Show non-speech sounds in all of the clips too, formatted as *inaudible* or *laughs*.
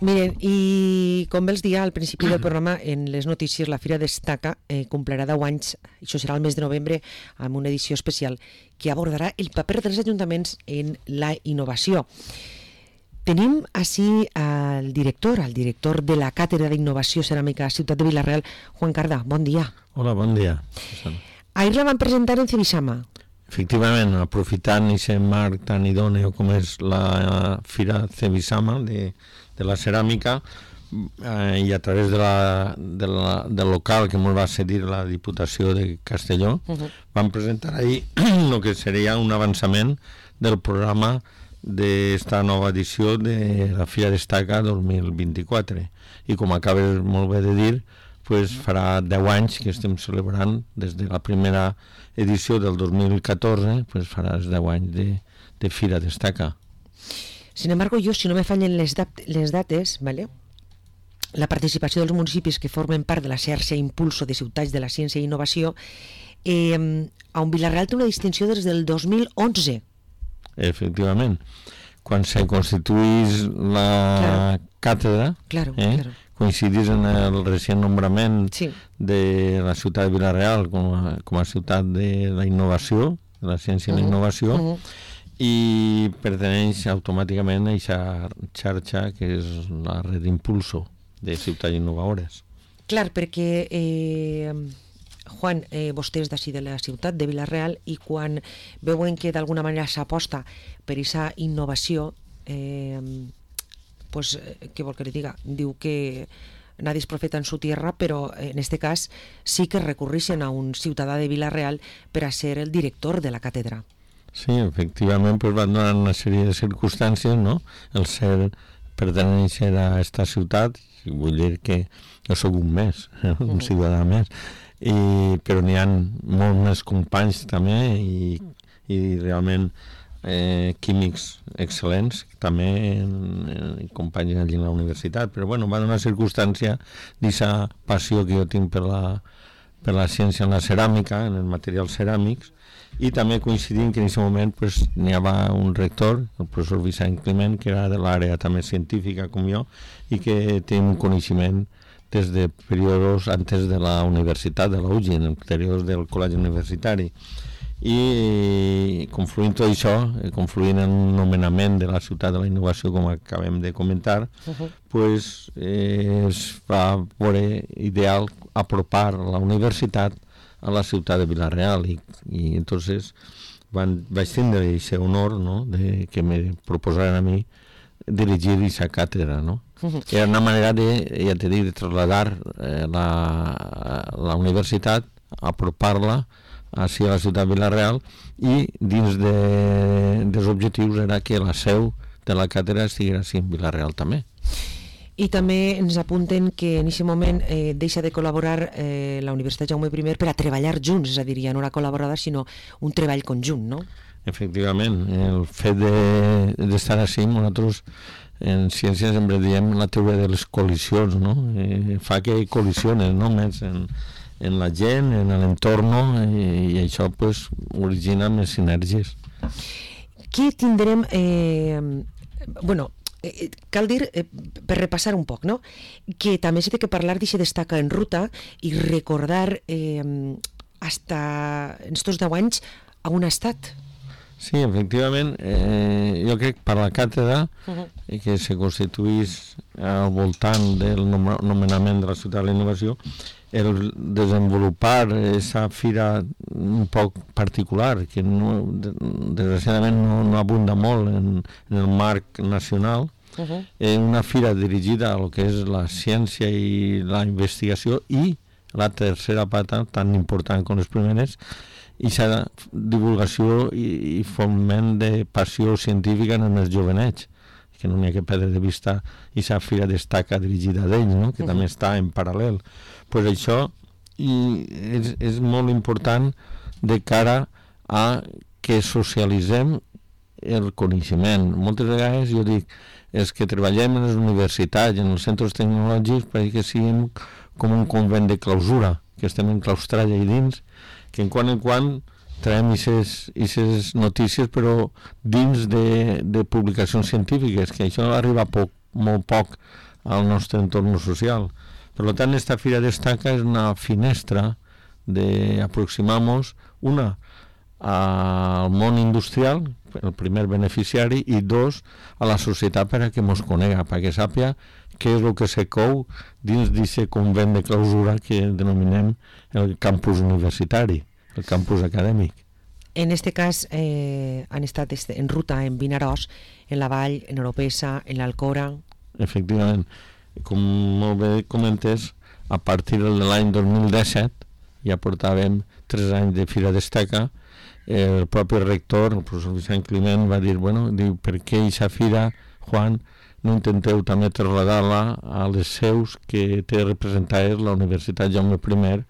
Miren, i com bé els dia al principi del programa, en les notícies, la Fira Destaca eh, complirà 10 anys, això serà el mes de novembre, amb una edició especial que abordarà el paper dels ajuntaments en la innovació. Tenim així al director, al director de la Càtedra d'Innovació Ceràmica Ciutat de Vilareal, Juan Cardà. Bon dia. Hola, bon dia. Ahir la van presentar en Cebisama. Efectivament, aprofitant aquest marc tan idòneo com és la Fira Cebisama de, de la ceràmica eh, i a través de la, de la, del local que ens va cedir la Diputació de Castelló, uh -huh. vam presentar ahir *clears throat* el que seria un avançament del programa d'esta nova edició de la Fira Destaca 2024. I com acabes molt bé de dir, pues farà 10 anys que estem celebrant des de la primera edició del 2014, pues farà 10 anys de, de Fira Destaca. Sin embargo, jo, si no me fallen les, dat les dates, ¿vale? la participació dels municipis que formen part de la xarxa Impulso de Ciutats de la Ciència i Innovació, eh, a un Vilareal té una distinció des del 2011. Efectivament. Quan se constituís la claro. càtedra, claro, eh, claro. Coincidís en el recent nombrament sí. de la ciutat de Vilareal com a, com a ciutat de la innovació, de la ciència uh -huh. i la innovació, uh -huh i perteneix automàticament a aquesta xarxa que és la red d'impulso de ciutats innovadores. Clar, perquè eh, Juan, eh, vostè és d'ací de la ciutat de Vilareal i quan veuen que d'alguna manera s'aposta per aquesta innovació eh, pues, què vol que li diga? Diu que nadie es profeta en su tierra, però en este cas sí que recurreixen a un ciutadà de Vilareal per a ser el director de la càtedra. Sí, efectivament pues, van donar una sèrie de circumstàncies, no? El ser pertenèixer a aquesta ciutat, vull dir que jo sóc un més, *laughs* un ciutadà més, i, però n'hi ha molts més companys també i, i realment eh, químics excel·lents, també en, companys allà a la universitat, però bueno, va donar circumstància d'aquesta passió que jo tinc per la, per la ciència en la ceràmica, en els materials ceràmics, i també coincidint que en aquest moment pues, n'hi havia un rector, el professor Vicent Climent, que era de l'àrea també científica com jo i que té un coneixement des de períodes antes de la universitat, de la UGI, en períodes del col·legi universitari. I confluint tot això, eh, confluint en un nomenament de la ciutat de la innovació, com acabem de comentar, uh -huh. pues, eh, es va veure ideal apropar la universitat a la ciutat de Vilareal i, i entonces van, vaig tindre aquest honor no? de que me proposaren a mi dirigir aquesta càtedra, no? Era una manera de, ja te dic, de trasladar eh, la, la universitat, apropar-la així a la ciutat de Vilareal i dins de, dels objectius era que la seu de la càtedra estigués així en Vilareal també. I també ens apunten que en aquest moment eh, deixa de col·laborar eh, la Universitat Jaume I per a treballar junts, és a dir, ja no era col·laborada, sinó un treball conjunt, no? Efectivament, el fet d'estar de, així, nosaltres en ciències sempre diem la teoria de les col·lisions, no? Eh, fa que col·lisiones, no?, més en, en la gent, en l'entorn, i, i això pues, origina més sinergies. Què tindrem... Eh, bueno, Eh, cal dir, eh, per repassar un poc, no? que també s'ha de parlar d'això destaca en ruta i recordar eh, hasta en estos 10 anys a un estat. Sí, efectivament, eh, jo crec per la càtedra uh -huh. que se constituís al voltant del nomenament de la ciutat de la innovació el desenvolupar aquesta fira un poc particular, que no, desgraciadament no, no abunda molt en, en el marc nacional, uh -huh. eh, una fira dirigida a lo que és la ciència i la investigació i la tercera pata, tan important com les primeres, i la divulgació i, i foment de passió científica en els jovenets que no n'hi ha que perdre de vista i la fira destaca dirigida d'ells, no? que uh -huh. també està en paral·lel pues això i és, és molt important de cara a que socialitzem el coneixement. Moltes vegades jo dic, és que treballem en les universitats, en els centres tecnològics, perquè siguem com un convent de clausura, que estem enclaustrats allà dins, que en quan en quan traiem aquestes notícies, però dins de, de publicacions científiques, que això arriba poc, molt poc al nostre entorn social. Per tant, esta Fira Destaca és una finestra de aproximar-nos, una, al món industrial, el primer beneficiari, i dos, a la societat per a que ens conega, perquè sàpia què és el que se cou dins d'aquest convent de clausura que denominem el campus universitari, el campus acadèmic. En este cas eh, han estat en ruta en Vinaròs, en la Vall, en Oropesa, en l'Alcora... Efectivament. Com molt bé comentes, a partir de l'any 2017 ja portàvem tres anys de Fira d'Esteca, el propi rector, el professor Vicent Climent, va dir, bueno, diu, per què aquesta fira, Juan, no intenteu també traslladar-la a les seus que té representades la Universitat Jaume I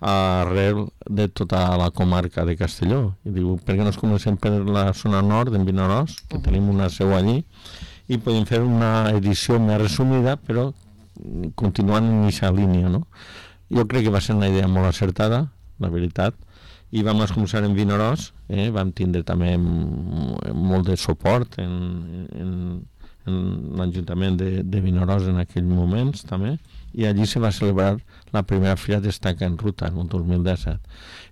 arrel de tota la comarca de Castelló. I diu, per què no es comencem per la zona nord, en Vinaròs, que uh -huh. tenim una seu allí, i podem fer una edició més resumida, però continuant en aquesta línia, no? Jo crec que va ser una idea molt acertada, la veritat, i vam començar en Vinaròs, eh? vam tindre també molt de suport en, en, en l'Ajuntament de, de Vinaròs en aquells moments també, i allí se va celebrar la primera Fira d'Estaca en Ruta, en el 2017.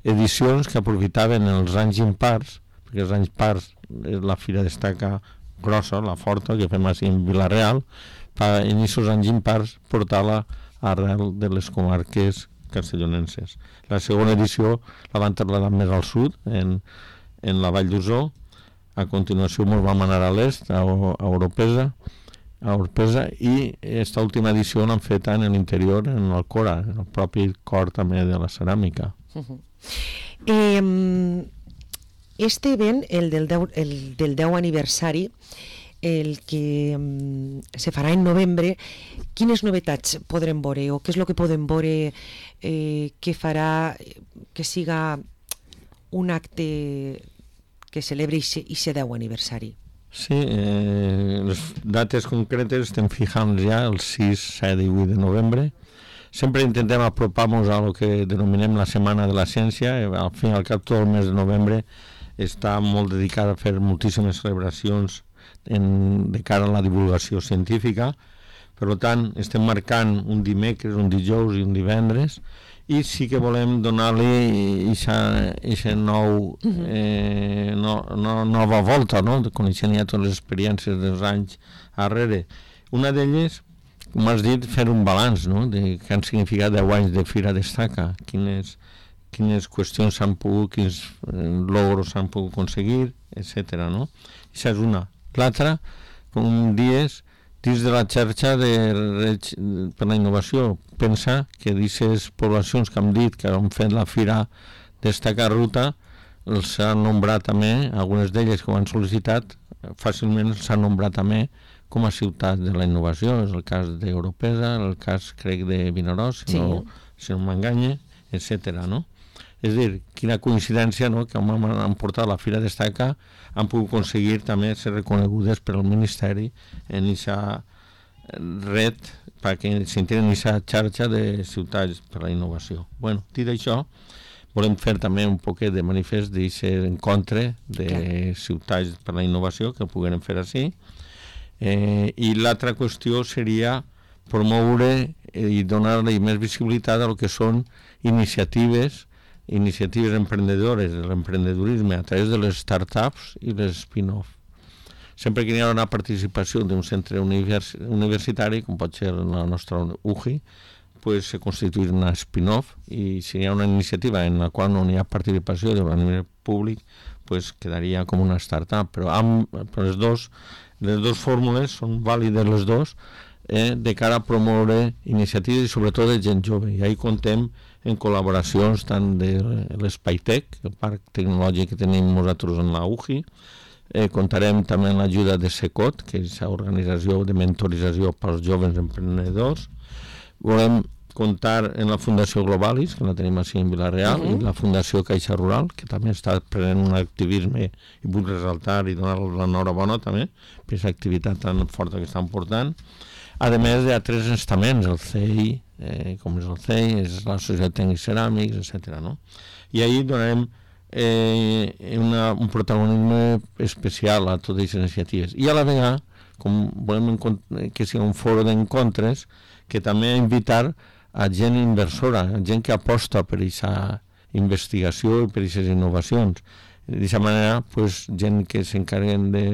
Edicions que aprofitaven els anys impars, perquè els anys pars és la Fira d'Estaca grossa, la forta, que fem així en Vilareal, per en aquests anys impars portar-la arrel de les comarques castellonenses. La segona edició la van traslladar més al sud, en, en la Vall d'Usó, a continuació ens vam anar a l'est, a, a Europesa, a Orpesa i aquesta última edició l'han fet en l'interior, en el Cora, en el propi cor també de la ceràmica. Uh -huh. eh, este event, el del 10, el del 10 aniversari, el que um, se farà en novembre, quines novetats podrem veure o què és el que podem veure eh, que farà que siga un acte que celebri i se 10 aniversari. Sí, eh, les dates concretes estem fijant ja el 6, 7 i 8 de novembre. Sempre intentem apropar-nos a lo que denominem la Setmana de la Ciència. Eh, al fin i al cap, tot el mes de novembre està molt dedicat a fer moltíssimes celebracions en, de cara a la divulgació científica. Per tant, estem marcant un dimecres, un dijous i un divendres i sí que volem donar-li aquesta nou, eh, no, no, nova volta, no? coneixent ja totes les experiències dels anys darrere. Una d'elles, com has dit, fer un balanç no? de què han significat 10 anys de Fira Destaca, quines, quines qüestions s'han pogut, quins eh, logros s'han pogut aconseguir, etc. No? Això és una. L'altra, com dies, dins de la xarxa de per la innovació. Pensa que d'aquestes poblacions que hem dit que han fet la fira destacar ruta, els s'ha nombrat també, algunes d'elles que ho han sol·licitat, fàcilment s'ha nombrat també com a ciutat de la innovació. És el cas d'Europesa, el cas, crec, de Vinaròs, si sí. no, si no m'enganye, etc. no? És a dir, quina coincidència no? que han, han portat la Fira Destaca han pogut aconseguir també ser reconegudes per al Ministeri en aquesta red perquè s'integren en aquesta xarxa de ciutats per la innovació. bueno, dit això, volem fer també un poquet de manifest d'aquest encontre de okay. ciutats per la innovació que puguem fer així. Eh, I l'altra qüestió seria promoure i donar-li més visibilitat a lo que són iniciatives iniciatives emprenedores de l'emprendedorisme a través de les startups i les spin-off. Sempre que hi ha una participació d'un centre univers universitari, com pot ser la nostra UGI, pues, se constituir una spin-off i si hi ha una iniciativa en la qual no hi ha participació de nivell públic, pues, quedaria com una startup. Però amb, però les, dos, les dues fórmules són vàlides les dos eh, de cara a promoure iniciatives i sobretot de gent jove. I ahir contem en col·laboracions tant de l'Espaitec, el parc tecnològic que tenim nosaltres en la UGI, eh, comptarem també amb l'ajuda de SECOT, que és l'organització de mentorització pels joves emprenedors. Volem comptar en la Fundació Globalis, que la tenim així en Vilareal, uh -huh. i la Fundació Caixa Rural, que també està prenent un activisme i vull resaltar i donar l'enhorabona també per aquesta activitat tan forta que estan portant. A més, hi ha tres estaments, el CEI, eh, com és el CEI, és la Societat Tècnic Ceràmics, etc. No? I ahir donarem eh, una, un protagonisme especial a totes aquestes iniciatives. I a la vegada com volem que sigui un foro d'encontres, que també invitar a gent inversora, a gent que aposta per aquesta investigació i per aquestes innovacions. D'aquesta manera, pues, gent que s'encarreguen de,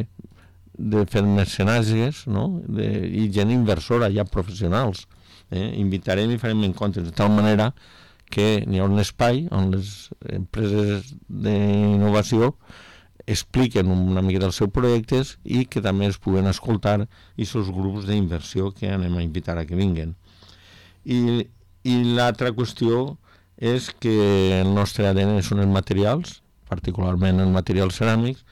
de fer mecenatges no? de, i gent inversora, ja professionals. Eh? Invitarem i farem encontres de tal manera que n'hi ha un espai on les empreses d'innovació expliquen una mica dels seus projectes i que també es puguen escoltar i els grups d'inversió que anem a invitar a que vinguen. I, i l'altra qüestió és que el nostre ADN són els materials, particularment els materials ceràmics,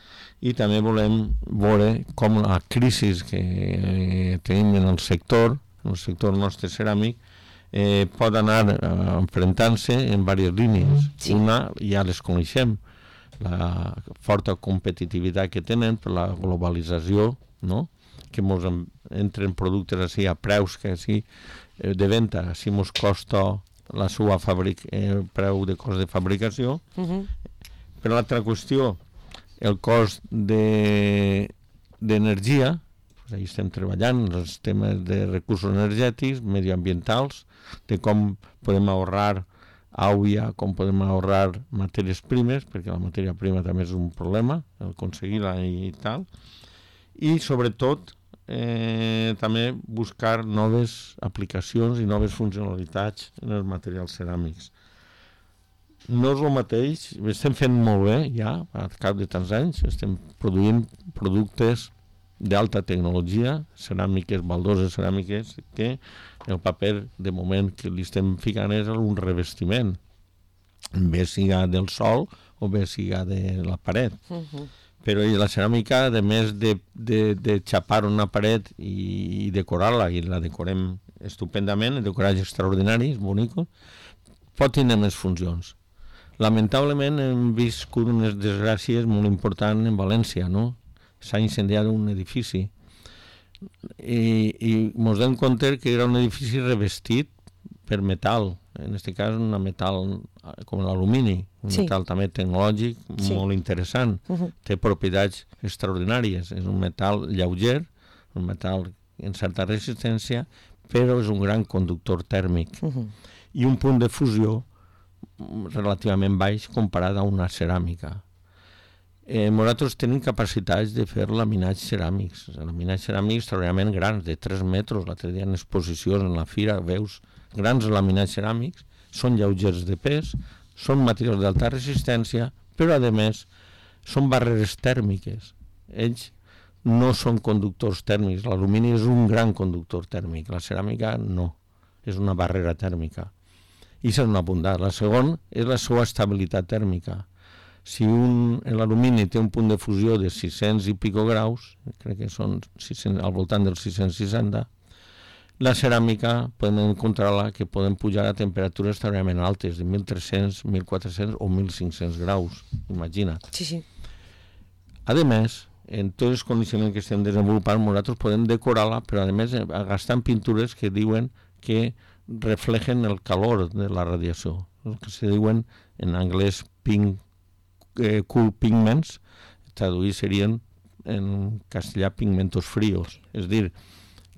i també volem veure com la crisi que tenim en el sector, el sector nostre ceràmic, eh, pot anar eh, enfrontant-se en diverses línies. Sí. Una ja les coneixem, la forta competitivitat que tenen per la globalització, no? que ens entren productes així a preus que així eh, de venda, si ens costa la seva fabric, eh, preu de cost de fabricació. Uh -huh. Per l'altra qüestió, el cost d'energia, de, pues ahí estem treballant els temes de recursos energètics, medioambientals, de com podem ahorrar àuia, com podem ahorrar matèries primes, perquè la matèria prima també és un problema, el aconseguir-la i tal, i sobretot eh, també buscar noves aplicacions i noves funcionalitats en els materials ceràmics. No és el mateix, estem fent molt bé ja, al cap de tants anys, estem produint productes d'alta tecnologia, ceràmiques, baldoses ceràmiques, que el paper de moment que li estem ficant és un revestiment, bé siga del sol o bé siga de la paret. Uh -huh. Però la ceràmica, a més de, de, de xapar una paret i, i decorar-la, i la decorem estupendament, el decoratge extraordinari, és bonic, pot tenir més funcions. Lamentablement hem viscut unes desgràcies molt importants en València, no? S'ha incendiat un edifici i, i ens donem compte que era un edifici revestit per metal, en aquest cas un metal com l'alumini, un sí. metal també tecnològic sí. molt interessant, uh -huh. té propietats extraordinàries, és un metal lleuger, un metal en certa resistència, però és un gran conductor tèrmic uh -huh. i un punt de fusió relativament baix comparat a una ceràmica eh, nosaltres tenim capacitats de fer laminats ceràmics, laminats ceràmics extraordinàriament grans, de 3 metres, l'altre dia en exposicions en la fira, veus grans laminats ceràmics, són lleugers de pes, són materials d'alta resistència, però a més són barreres tèrmiques. Ells no són conductors tèrmics, l'alumini és un gran conductor tèrmic, la ceràmica no, és una barrera tèrmica. I és una bondat. La segona és la seva estabilitat tèrmica si un, l'alumini té un punt de fusió de 600 i pico graus, crec que són 600, al voltant dels 660, la ceràmica podem encontrar-la que poden pujar a temperatures extraordinàriament altes, de 1.300, 1.400 o 1.500 graus, imagina't. Sí, sí. A més, en tots els condicionaments que estem desenvolupant, nosaltres podem decorar-la, però a més gastant pintures que diuen que reflegen el calor de la radiació, el que se diuen en anglès pink eh, cool pigments, traduir serien en castellà pigmentos fríos, és dir,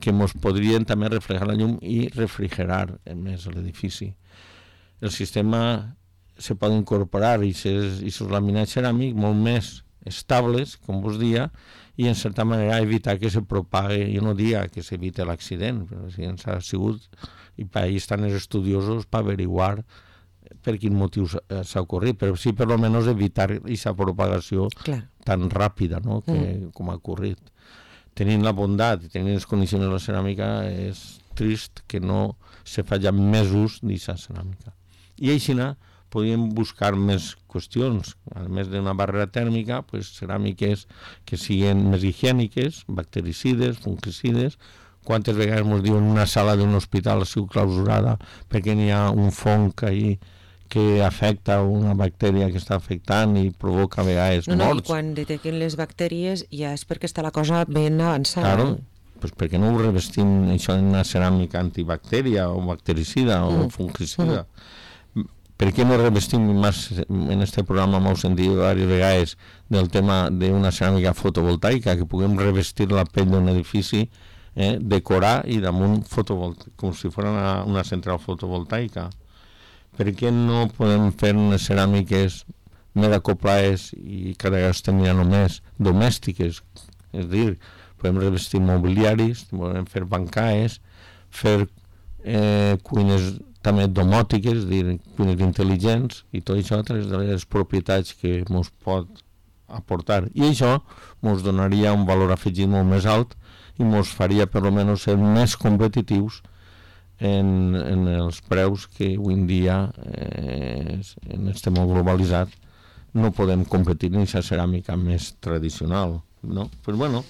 que ens podrien també reflejar la llum i refrigerar més l'edifici. El sistema se pot incorporar i els laminats ceràmics molt més estables, com vos dia, i en certa manera evitar que se propague, jo no dia que s'evite l'accident, però si ens ha sigut, i per ahir estan els estudiosos per averiguar per quin motiu s'ha ocorrit, però sí per almenys evitar aquesta propagació Clar. tan ràpida no? que, mm. com ha ocorrit. Tenint la bondat i tenint les condicions de la ceràmica, és trist que no se faci més ús d'aquesta ceràmica. I així podíem buscar més qüestions, a més d'una barrera tèrmica, pues, ceràmiques que siguin més higièniques, bactericides, fungicides, quantes vegades ens diuen una sala d'un hospital ha sigut clausurada perquè n'hi ha un fong ahí que afecta una bactèria que està afectant i provoca a vegades no, no, morts. I quan detecten les bactèries ja és perquè està la cosa ben avançada. Claro, pues perquè no ho revestim això en una ceràmica antibactèria o bactericida o mm. fungicida. Mm. per què no revestim més en este programa m'heu sentit diverses vegades del tema d'una ceràmica fotovoltaica que puguem revestir la pell d'un edifici eh, decorar i damunt fotovoltaica com si fos una, una central fotovoltaica per què no podem fer unes ceràmiques més acoplades i cada vegada estem mirant només domèstiques? És dir, podem revestir mobiliaris podem fer bancaes fer eh, cuines també domòtiques, dir, cuines intel·ligents i tot això altres de les propietats que ens pot aportar. I això ens donaria un valor afegit molt més alt i ens faria per almenys ser més competitius en, en els preus que avui en dia eh, en este món globalitzat no podem competir en aquesta ceràmica més tradicional no? pues bueno,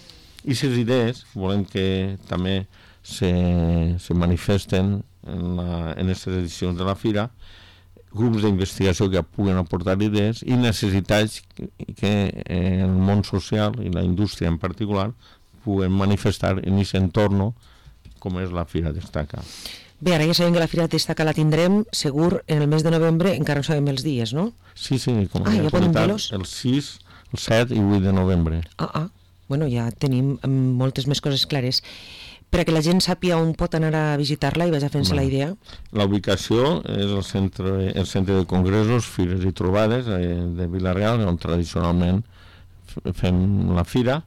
i aquestes idees volem que també se, se manifesten en, la, en aquestes edicions de la Fira grups d'investigació que puguen aportar idees i necessitats que, que el món social i la indústria en particular puguen manifestar en aquest entorn com és la Fira Destaca. Bé, ara ja sabem que la Fira Destaca la tindrem segur en el mes de novembre, encara no sabem els dies, no? Sí, sí, com ah, ja podem dir-los? El 6, el 7 i 8 de novembre. Ah, ah, bueno, ja tenim mm, moltes més coses clares per a que la gent sàpia on pot anar a visitar-la i vagi fent-se la idea? La ubicació és el centre, el centre de congressos, fires i trobades eh, de Vilareal, on tradicionalment fem la fira,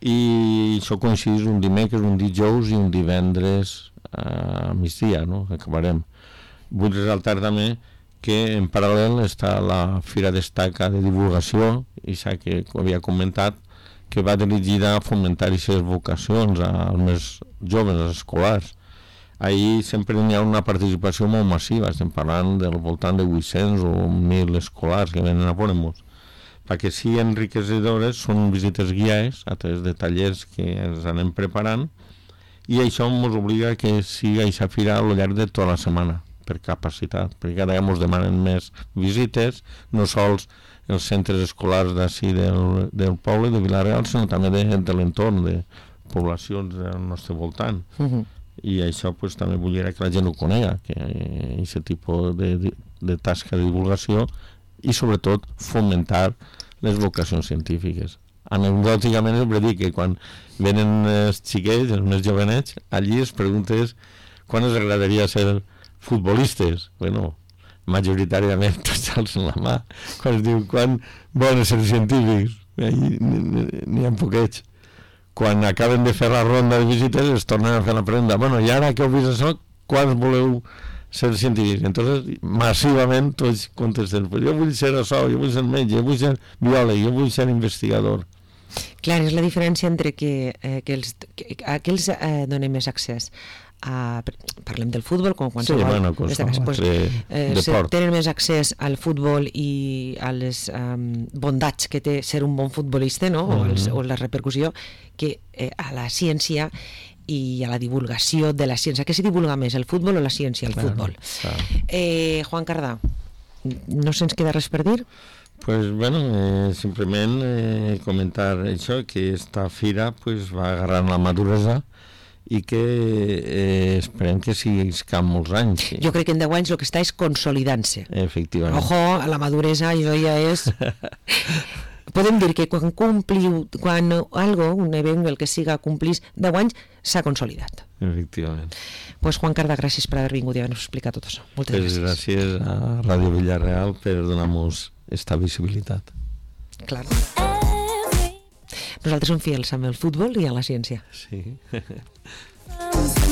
i això coincideix un dimecres, un dijous i un divendres a migdia, no? acabarem. Vull ressaltar també que en paral·lel està la Fira Destaca de Divulgació, i que havia comentat, que va dirigida a fomentar aquestes vocacions als més joves, als escolars. Ahir sempre hi ha una participació molt massiva, estem parlant del voltant de 800 o 1.000 escolars que venen a veure-nos perquè sí enriquecedores són visites guiades a través de tallers que ens anem preparant i això ens obliga que siga aquesta fira al llarg de tota la setmana per capacitat, perquè cada dia ens demanen més visites, no sols els centres escolars d'ací del, del poble de Vilareal, sinó també de, de l'entorn, de poblacions del nostre voltant. Uh -huh. I això pues, també dir que la gent ho conega, que aquest tipus de, de, de tasca de divulgació i sobretot fomentar les vocacions científiques. Anecdòticament sempre dic que quan venen els xiquets, els més jovenets, allí es preguntes quan els agradaria ser futbolistes. Bueno, majoritàriament *laughs* tots alcen la mà quan es diu quan volen ser científics? N'hi ha poquets. Quan acaben de fer la ronda de visites es tornen a fer la prenda bueno, i ara que heu vist això, quants voleu ser científics? Entonces massivament tots contesten pues jo vull ser això, jo vull ser metge, jo vull ser biòleg, jo vull ser investigador Clar, és la diferència entre que, eh, que, els, que aquells eh, donen més accés a, parlem del futbol com qualsevol sí, bueno, qualsevol pues, eh, tenen més accés al futbol i a les um, bondats que té ser un bon futbolista no? Mm -hmm. o, els, o la repercussió que eh, a la ciència i a la divulgació de la ciència. Què s'hi divulga més, el futbol o la ciència? El claro, futbol. Claro. Eh, Juan Cardà, no se'ns queda res per dir? Pues bueno, eh, simplement eh, comentar això, que esta fira pues, va agarrant la maduresa i que eh, esperem que sigui cap molts anys. Jo crec que en 10 anys el que està és consolidant-se. Efectivament. Ojo, a la maduresa això ja és... Podem dir que quan compliu, quan algo, un event, el que siga complís 10 anys, s'ha consolidat. Efectivament. Pues Juan Carda, gràcies per haver vingut i haver-nos explicat tot això. Moltes pues gràcies. Gràcies a Ràdio Villarreal per donar-nos esta visibilitat. Clar. Nosaltres som fiels amb el futbol i a la ciència. Sí. *laughs*